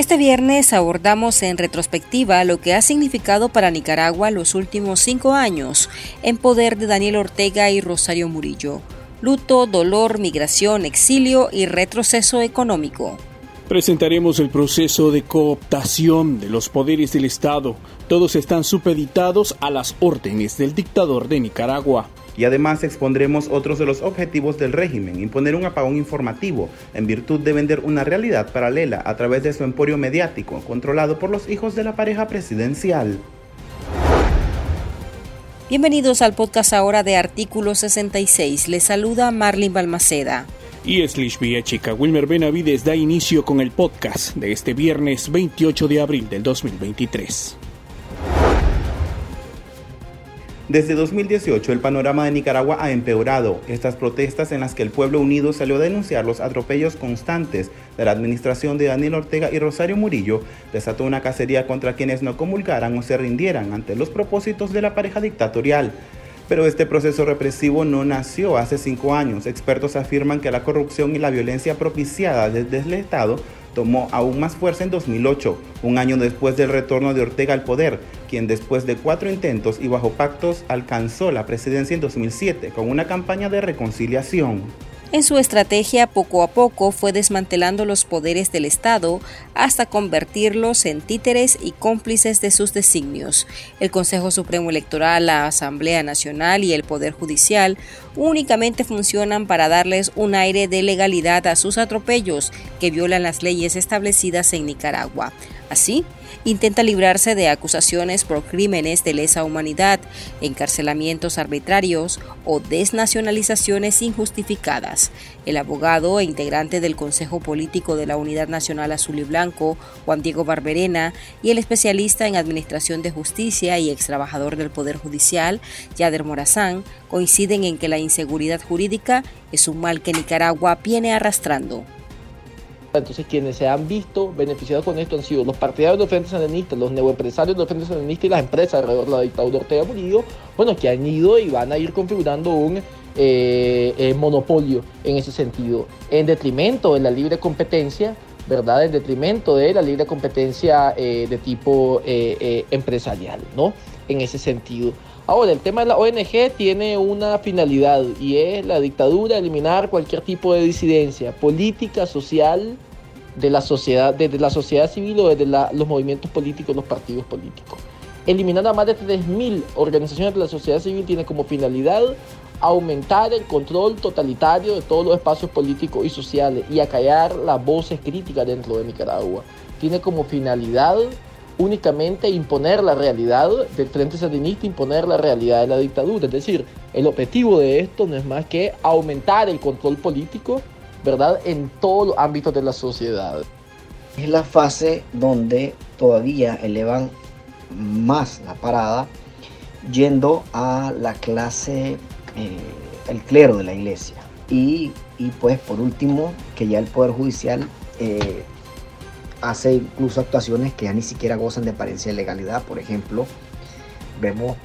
Este viernes abordamos en retrospectiva lo que ha significado para Nicaragua los últimos cinco años en poder de Daniel Ortega y Rosario Murillo. Luto, dolor, migración, exilio y retroceso económico. Presentaremos el proceso de cooptación de los poderes del Estado. Todos están supeditados a las órdenes del dictador de Nicaragua y además expondremos otros de los objetivos del régimen, imponer un apagón informativo en virtud de vender una realidad paralela a través de su emporio mediático, controlado por los hijos de la pareja presidencial. Bienvenidos al podcast ahora de Artículo 66. Les saluda Marlin Balmaceda. Y Slish Chica Wilmer Benavides da inicio con el podcast de este viernes 28 de abril del 2023. Desde 2018 el panorama de Nicaragua ha empeorado. Estas protestas en las que el pueblo unido salió a denunciar los atropellos constantes de la administración de Daniel Ortega y Rosario Murillo desató una cacería contra quienes no comulgaran o se rindieran ante los propósitos de la pareja dictatorial. Pero este proceso represivo no nació hace cinco años. Expertos afirman que la corrupción y la violencia propiciada desde el Estado tomó aún más fuerza en 2008, un año después del retorno de Ortega al poder, quien después de cuatro intentos y bajo pactos alcanzó la presidencia en 2007 con una campaña de reconciliación. En su estrategia, poco a poco fue desmantelando los poderes del Estado hasta convertirlos en títeres y cómplices de sus designios. El Consejo Supremo Electoral, la Asamblea Nacional y el Poder Judicial únicamente funcionan para darles un aire de legalidad a sus atropellos que violan las leyes establecidas en Nicaragua. Así, intenta librarse de acusaciones por crímenes de lesa humanidad, encarcelamientos arbitrarios o desnacionalizaciones injustificadas. El abogado e integrante del Consejo Político de la Unidad Nacional Azul y Blanco, Juan Diego Barberena, y el especialista en Administración de Justicia y ex trabajador del Poder Judicial, Yader Morazán, coinciden en que la inseguridad jurídica es un mal que Nicaragua viene arrastrando. Entonces quienes se han visto beneficiados con esto han sido los partidarios del Frente Sandinista, los neoempresarios del Frente Sandinista y las empresas alrededor de la dictadura Ortega Murillo, bueno, que han ido y van a ir configurando un eh, eh, monopolio en ese sentido, en detrimento de la libre competencia, ¿verdad? En detrimento de la libre competencia eh, de tipo empresarial, ¿no? En ese sentido. Ahora, el tema de la ONG tiene una finalidad y es la dictadura, eliminar cualquier tipo de disidencia política, social, de la sociedad, desde la sociedad civil o desde los movimientos políticos, los partidos políticos. Eliminar a más de 3.000 organizaciones de la sociedad civil tiene como finalidad aumentar el control totalitario de todos los espacios políticos y sociales y acallar las voces críticas dentro de Nicaragua. Tiene como finalidad únicamente imponer la realidad del Frente Sandinista, imponer la realidad de la dictadura. Es decir, el objetivo de esto no es más que aumentar el control político, ¿verdad?, en todos los ámbitos de la sociedad. Es la fase donde todavía elevan más la parada, yendo a la clase, eh, el clero de la iglesia. Y, pues por último, que ya el Poder Judicial eh, hace incluso actuaciones que ya ni siquiera gozan de apariencia de legalidad. Por ejemplo, vemos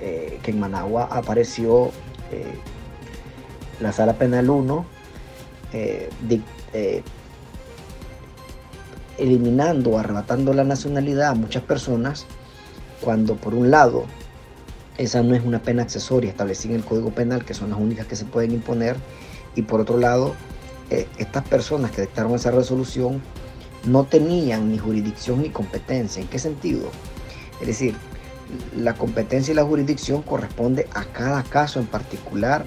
eh, que en Managua apareció eh, la sala penal 1 eh, eliminando, arrebatando la nacionalidad a muchas personas, cuando por un lado esa no es una pena accesoria establecida en el Código Penal, que son las únicas que se pueden imponer, y por otro lado, estas personas que dictaron esa resolución no tenían ni jurisdicción ni competencia. ¿En qué sentido? Es decir, la competencia y la jurisdicción corresponde a cada caso en particular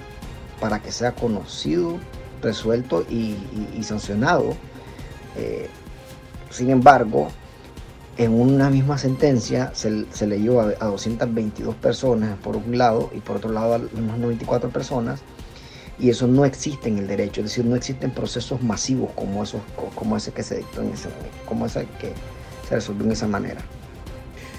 para que sea conocido, resuelto y, sancionado. Eh, sin embargo, en una misma sentencia se, leyó a, a, 222 personas por un lado y por otro lado a unas 94 personas y eso no existe en el derecho, es decir, no existen procesos masivos como, esos, como ese que se dictó en ese, como ese que se resolvió en esa manera.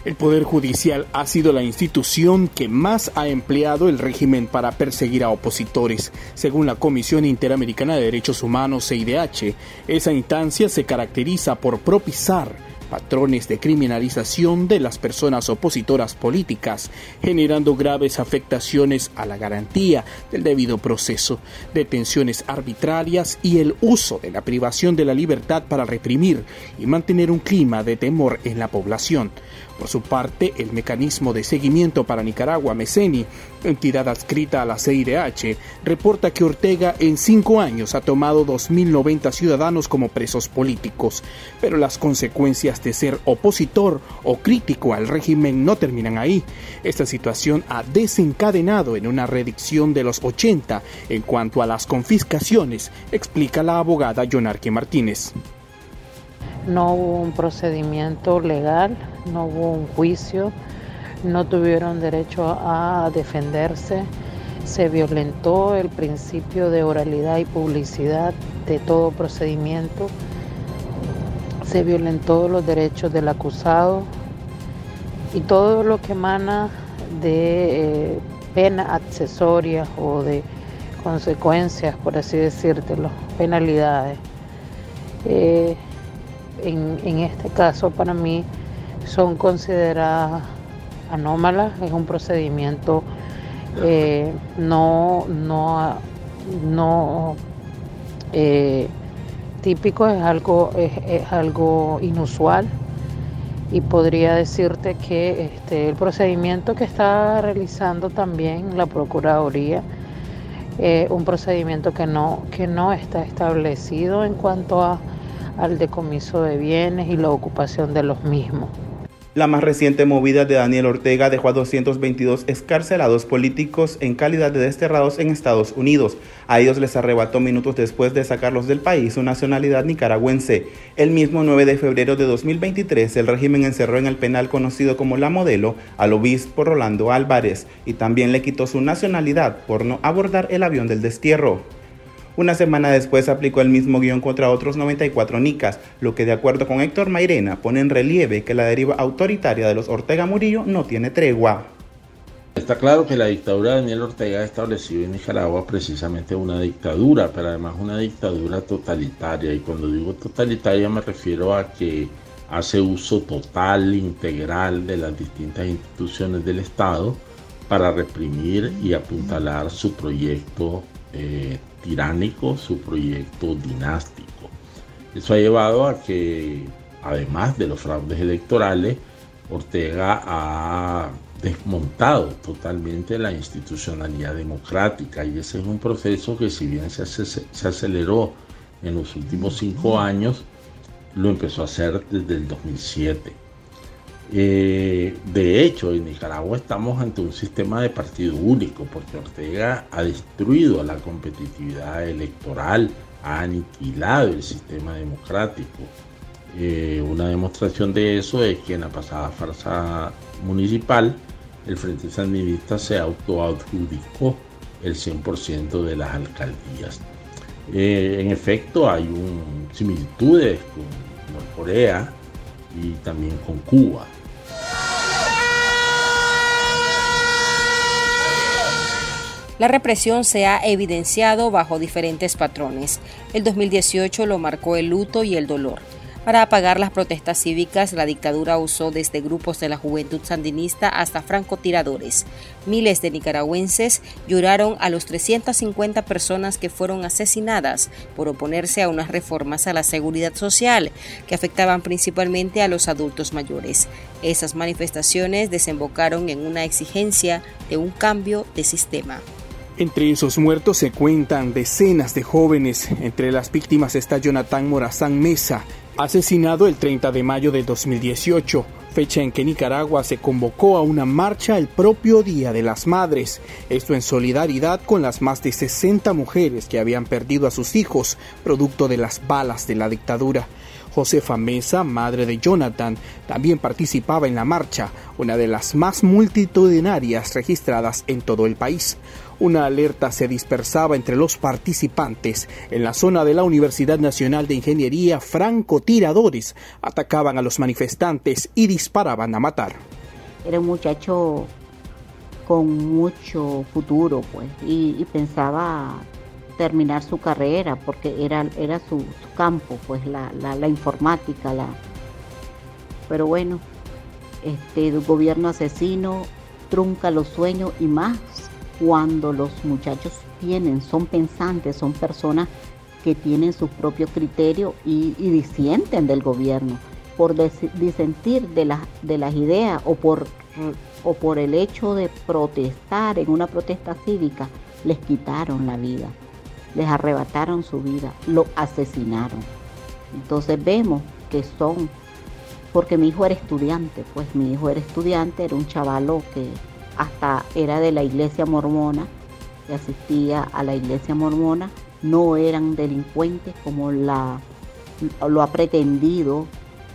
El Poder Judicial ha sido la institución que más ha empleado el régimen para perseguir a opositores. Según la Comisión Interamericana de Derechos Humanos, CIDH, esa instancia se caracteriza por propiciar patrones de criminalización de las personas opositoras políticas, generando graves afectaciones a la garantía del debido proceso, detenciones arbitrarias y el uso de la privación de la libertad para reprimir y mantener un clima de temor en la población. Por su parte, el mecanismo de seguimiento para Nicaragua, MECENI, entidad adscrita a la CIDH, reporta que Ortega en cinco años ha tomado 2.090 ciudadanos como presos políticos, pero las consecuencias de ser opositor o crítico al régimen no terminan ahí. Esta situación ha desencadenado en una redicción de los 80 en cuanto a las confiscaciones, explica la abogada Yonarque Martínez no hubo un procedimiento legal, no hubo un juicio, no tuvieron derecho a defenderse, se violentó el principio de oralidad y publicidad de todo procedimiento, se violentó los derechos del acusado y todo lo que emana de eh, pena accesoria o de consecuencias, por así decírtelo, penalidades. Eh, en, este caso para mí son consideradas anómalas, es un procedimiento eh, no, no, no eh, típico, es algo, es, algo inusual. Y podría decirte que este, el procedimiento que está realizando también la Procuraduría es un procedimiento que no, que no está establecido en cuanto a al decomiso de bienes y la ocupación de los mismos. La más reciente movida de Daniel Ortega dejó a 222 escarcelados políticos en calidad de desterrados en Estados Unidos. A ellos les arrebató minutos después de sacarlos del país su nacionalidad nicaragüense. El mismo 9 de febrero de 2023, el régimen encerró en el penal conocido como La Modelo al obispo Rolando Álvarez y también le quitó su nacionalidad por no abordar el avión del destierro. Una semana después aplicó el mismo guion contra otros 94 nicas, lo que de acuerdo con Héctor Mairena pone en relieve que la deriva autoritaria de los Ortega Murillo no tiene tregua. Está claro que la dictadura de Daniel Ortega ha establecido en Nicaragua precisamente una dictadura, pero además una dictadura totalitaria. Y cuando digo totalitaria me refiero a que hace uso total, integral de las distintas instituciones del Estado para reprimir y apuntalar su proyecto eh, tiránico, su proyecto dinástico. Eso ha llevado a que, además de los fraudes electorales, Ortega ha desmontado totalmente la institucionalidad democrática y ese es un proceso que si bien se, se aceleró en los últimos cinco años, lo empezó a hacer desde el 2007. Eh, de hecho, en Nicaragua estamos ante un sistema de partido único, porque Ortega ha destruido la competitividad electoral, ha aniquilado el sistema democrático. Eh, una demostración de eso es que en la pasada farsa municipal, el Frente Sandinista se autoadjudicó el 100% de las alcaldías. Eh, en efecto, hay similitudes con Corea y también con Cuba. La represión se ha evidenciado bajo diferentes patrones. El 2018 lo marcó el luto y el dolor. Para apagar las protestas cívicas, la dictadura usó desde grupos de la juventud sandinista hasta francotiradores. Miles de nicaragüenses lloraron a los 350 personas que fueron asesinadas por oponerse a unas reformas a la seguridad social que afectaban principalmente a los adultos mayores. Esas manifestaciones desembocaron en una exigencia de un cambio de sistema. Entre esos muertos se cuentan decenas de jóvenes. Entre las víctimas está Jonathan Morazán Mesa, asesinado el 30 de mayo de 2018, fecha en que Nicaragua se convocó a una marcha el propio Día de las Madres, esto en solidaridad con las más de 60 mujeres que habían perdido a sus hijos producto de las balas de la dictadura. Josefa Mesa, madre de Jonathan, también participaba en la marcha, una de las más multitudinarias registradas en todo el país. Una alerta se dispersaba entre los participantes. En la zona de la Universidad Nacional de Ingeniería, francotiradores atacaban a los manifestantes y disparaban a matar. Era un muchacho con mucho futuro, pues, y, pensaba terminar su carrera porque era, era su, campo, pues la, la, informática, la, Pero bueno, este gobierno asesino trunca los sueños y más cuando los muchachos tienen, son pensantes, son personas que tienen su propio criterio y, disienten del gobierno por disentir de, de las ideas o por, o por el hecho de protestar en una protesta cívica, les quitaron la vida, les arrebataron su vida, lo asesinaron. Entonces vemos que son, porque mi hijo era estudiante, pues mi hijo era estudiante, era un chavalo que hasta era de la iglesia mormona, que asistía a la iglesia mormona, no eran delincuentes como lo ha pretendido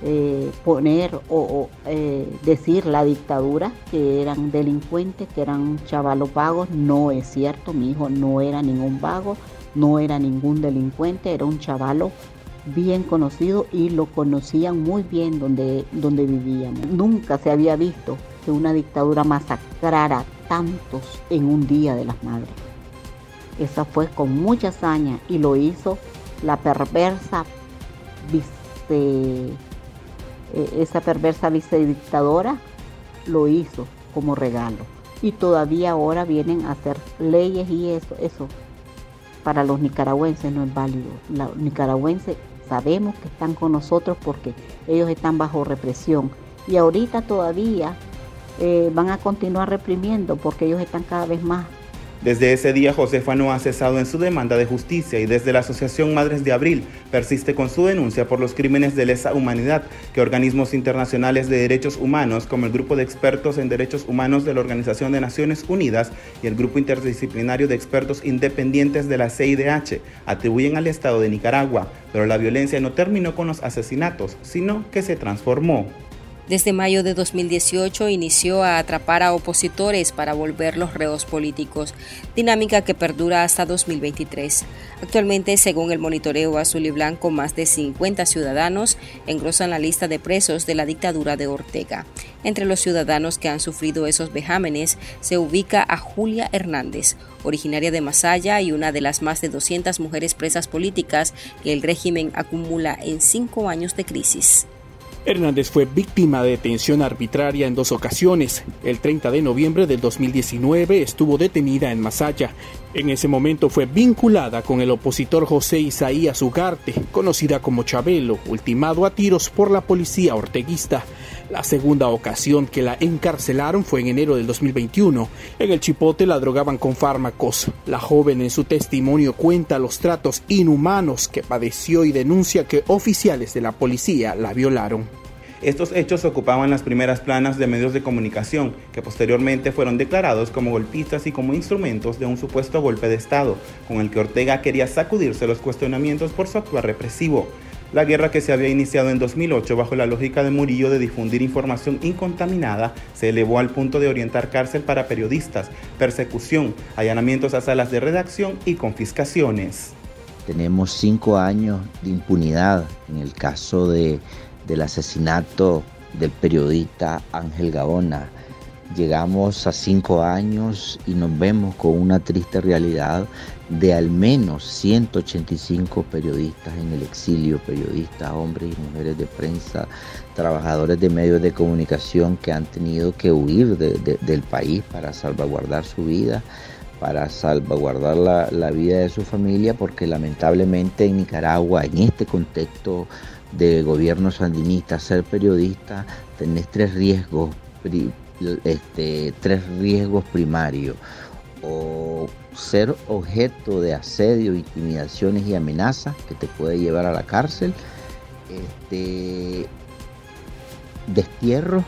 eh, poner o, eh, decir la dictadura que eran delincuentes, que eran chavalos vagos. No es cierto, mi hijo no era ningún vago, no era ningún delincuente, era un chavalo bien conocido y lo conocían muy bien donde, donde. Nunca se había visto que una dictadura masacrara tantos en un día de las madres. Esa fue con mucha hazaña y lo hizo la perversa vice, eh, esa perversa vicedictadora lo hizo como regalo. Y todavía ahora vienen a hacer leyes y eso, eso para los nicaragüenses no es válido. Los nicaragüenses sabemos que están con nosotros porque ellos están bajo represión. Y ahorita todavía eh, van a continuar reprimiendo porque ellos están cada vez más. Desde ese día, Josefa no ha cesado en su demanda de justicia y desde la Asociación Madres de Abril persiste con su denuncia por los crímenes de lesa humanidad que organismos internacionales de derechos humanos, como el Grupo de Expertos en Derechos Humanos de la Organización de Naciones Unidas y el Grupo Interdisciplinario de Expertos Independientes de la CIDH, atribuyen al Estado de Nicaragua, pero la violencia no terminó con los asesinatos, sino que se transformó. Desde mayo de 2018 inició a atrapar a opositores para volverlos reos políticos, dinámica que perdura hasta 2023. Actualmente, según el monitoreo azul y blanco, más de 50 ciudadanos engrosan la lista de presos de la dictadura de Ortega. Entre los ciudadanos que han sufrido esos vejámenes se ubica a Julia Hernández, originaria de Masaya y una de las más de 200 mujeres presas políticas que el régimen acumula en cinco años de crisis. Hernández fue víctima de detención arbitraria en dos ocasiones. El 30 de noviembre del 2019 estuvo detenida en Masaya. En ese momento fue vinculada con el opositor José Isaías Ugarte, conocida como Chabelo, ultimado a tiros por la policía orteguista. La segunda ocasión que la encarcelaron fue en enero del 2021. En el Chipote la drogaban con fármacos. La joven en su testimonio cuenta los tratos inhumanos que padeció y denuncia que oficiales de la policía la violaron. Estos hechos ocupaban las primeras planas de medios de comunicación, que posteriormente fueron declarados como golpistas y como instrumentos de un supuesto golpe de Estado, con el que Ortega quería sacudirse los cuestionamientos por su actuar represivo. La guerra que se había iniciado en 2008 bajo la lógica de Murillo de difundir información incontaminada se elevó al punto de orientar cárcel para periodistas, persecución, allanamientos a salas de redacción y confiscaciones. Tenemos cinco años de impunidad en el caso de del asesinato del periodista Ángel Gaona. Llegamos a cinco años y nos vemos con una triste realidad de al menos 185 periodistas en el exilio, periodistas, hombres y mujeres de prensa, trabajadores de medios de comunicación que han tenido que huir del país para salvaguardar su vida, para salvaguardar la, vida de su familia, porque lamentablemente en Nicaragua, en este contexto de gobierno sandinista, ser periodista, tenés tres riesgos, este, tres riesgos primarios. O ser objeto de asedio, intimidaciones y amenazas que te puede llevar a la cárcel, este, destierro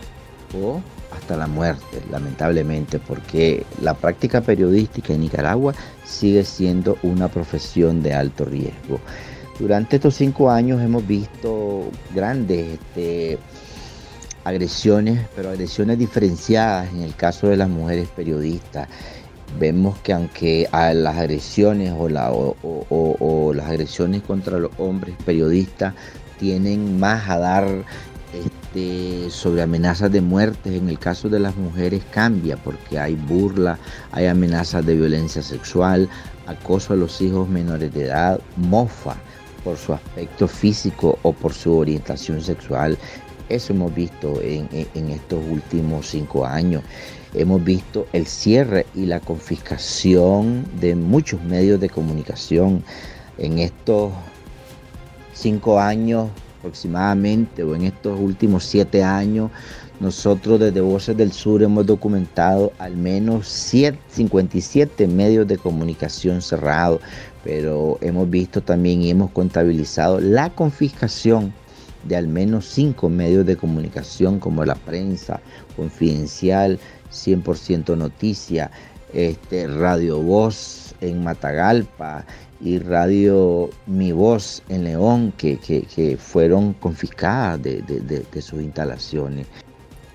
o hasta la muerte, lamentablemente, porque la práctica periodística en Nicaragua sigue siendo una profesión de alto riesgo. Durante estos cinco años hemos visto grandes este, agresiones, pero agresiones diferenciadas en el caso de las mujeres periodistas. Vemos que aunque a las agresiones o, las agresiones contra los hombres periodistas tienen más a dar este, sobre amenazas de muerte, en el caso de las mujeres cambia porque hay burla, hay amenazas de violencia sexual, acoso a los hijos menores de edad, mofa por su aspecto físico o por su orientación sexual. Eso hemos visto en, estos últimos cinco años. Hemos visto el cierre y la confiscación de muchos medios de comunicación. En estos cinco años aproximadamente, o en estos últimos siete años, nosotros desde Voces del Sur hemos documentado al menos 57 medios de comunicación cerrados, pero hemos visto también y hemos contabilizado la confiscación de al menos cinco medios de comunicación como la prensa, Confidencial, 100% Noticia, este, Radio Voz en Matagalpa y Radio Mi Voz en León, que, fueron confiscadas de sus instalaciones.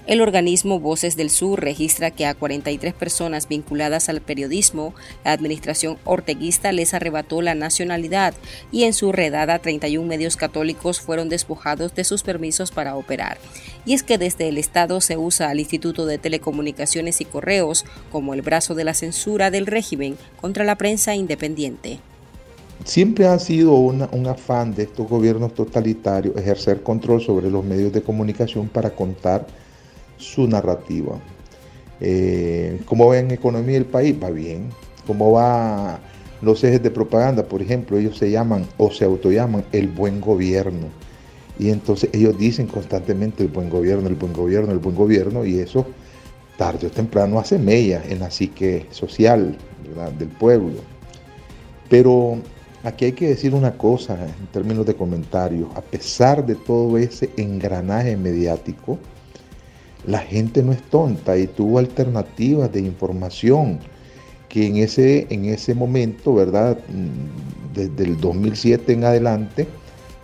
El organismo Voces del Sur registra que a 43 personas vinculadas al periodismo, la administración orteguista les arrebató la nacionalidad y en su redada 31 medios católicos fueron despojados de sus permisos para operar. Y es que desde el Estado se usa al Instituto de Telecomunicaciones y Correos como el brazo de la censura del régimen contra la prensa independiente. Siempre ha sido un afán de estos gobiernos totalitarios ejercer control sobre los medios de comunicación para contar su narrativa. Eh, ¿Cómo va en economía el país? Va bien. ¿Cómo va los ejes de propaganda? Por ejemplo, ellos se llaman o se autollaman el buen gobierno. Y entonces ellos dicen constantemente el buen gobierno, el buen gobierno, el buen gobierno, y eso tarde o temprano hace mella en la psique social del pueblo. Pero aquí hay que decir una cosa en términos de comentarios. A pesar de todo ese engranaje mediático, la gente no es tonta y tuvo alternativas de información que en ese, en ese momento, ¿verdad? Mm, desde el 2007 en adelante,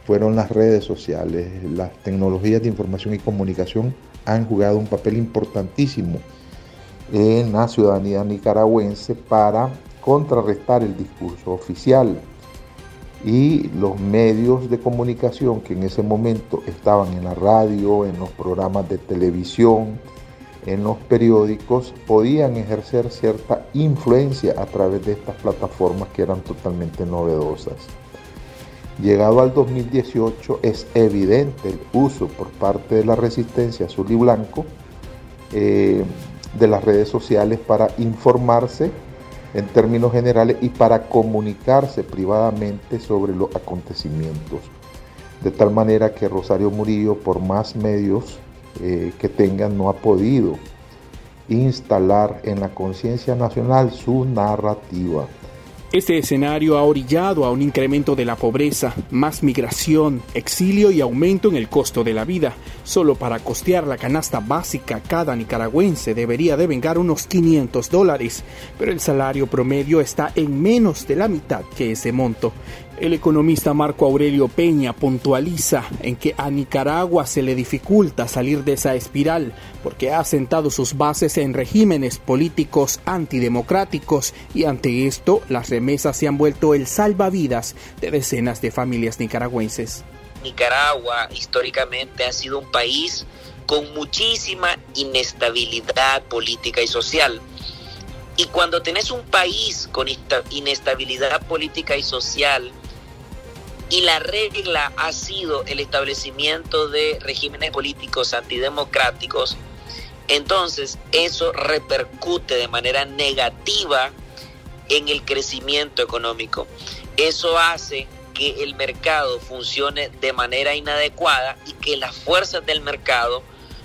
fueron las redes sociales. Las tecnologías de información y comunicación han jugado un papel importantísimo en la ciudadanía nicaragüense para contrarrestar el discurso oficial y los medios de comunicación que en ese momento estaban en la radio, en los programas de televisión, en los periódicos, podían ejercer cierta influencia a través de estas plataformas que eran totalmente novedosas. Llegado al 2018 es evidente el uso por parte de la resistencia azul y blanco eh, de las redes sociales para informarse en términos generales y para comunicarse privadamente sobre los acontecimientos. De tal manera que Rosario Murillo, por más medios eh, que tengan, no ha podido instalar en la conciencia nacional su narrativa. Este escenario ha orillado a un incremento de la pobreza, más migración, exilio y aumento en el costo de la vida. Solo para costear la canasta básica, cada nicaragüense debería devengar unos 500 dólares, pero el salario promedio está en menos de la mitad que ese monto. El economista Marco Aurelio Peña puntualiza en que a Nicaragua se le dificulta salir de esa espiral porque ha sentado sus bases en regímenes políticos antidemocráticos y ante esto las remesas se han vuelto el salvavidas de decenas de familias nicaragüenses. Nicaragua históricamente ha sido un país con muchísima inestabilidad política y social. Y cuando tenés un país con inestabilidad política y social, y la regla ha sido el establecimiento de regímenes políticos antidemocráticos, entonces eso repercute de manera negativa en el crecimiento económico. Eso hace que el mercado funcione de manera inadecuada y que las fuerzas del mercado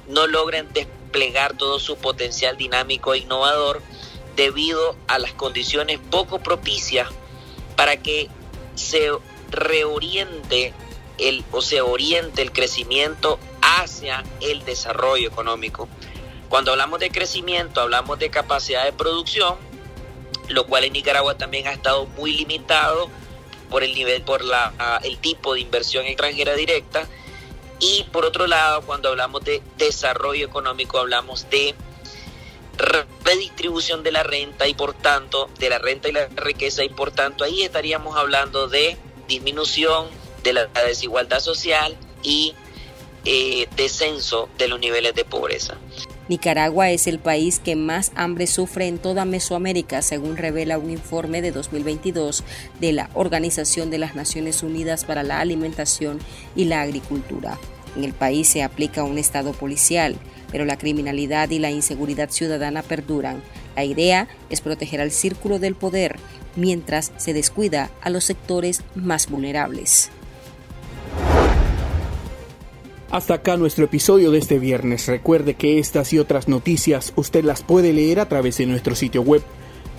no logren desplegar todo su potencial dinámico e innovador debido a las condiciones poco propicias para que se reoriente el, o se oriente el crecimiento hacia el desarrollo económico. Cuando hablamos de crecimiento, hablamos de capacidad de producción, lo cual en Nicaragua también ha estado muy limitado por el nivel, por la, el tipo de inversión extranjera directa. Y por otro lado, cuando hablamos de desarrollo económico, hablamos de redistribución de la renta y por tanto de la renta y la riqueza y por tanto ahí estaríamos hablando de disminución de la desigualdad social y eh, descenso de los niveles de pobreza. Nicaragua es el país que más hambre sufre en toda Mesoamérica, según revela un informe de 2022 de la Organización de las Naciones Unidas para la Alimentación y la Agricultura. En el país se aplica un Estado policial, pero la criminalidad y la inseguridad ciudadana perduran. La idea es proteger al círculo del poder mientras se descuida a los sectores más vulnerables. Hasta acá nuestro episodio de este viernes. Recuerde que estas y otras noticias usted las puede leer a través de nuestro sitio web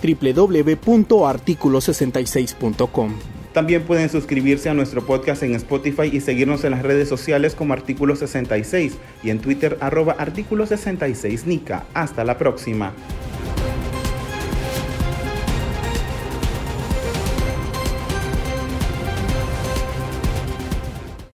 www.articulo66.com. También pueden suscribirse a nuestro podcast en Spotify y seguirnos en las redes sociales como Artículo 66 y en Twitter arroba Artículo 66 Nica. Hasta la próxima.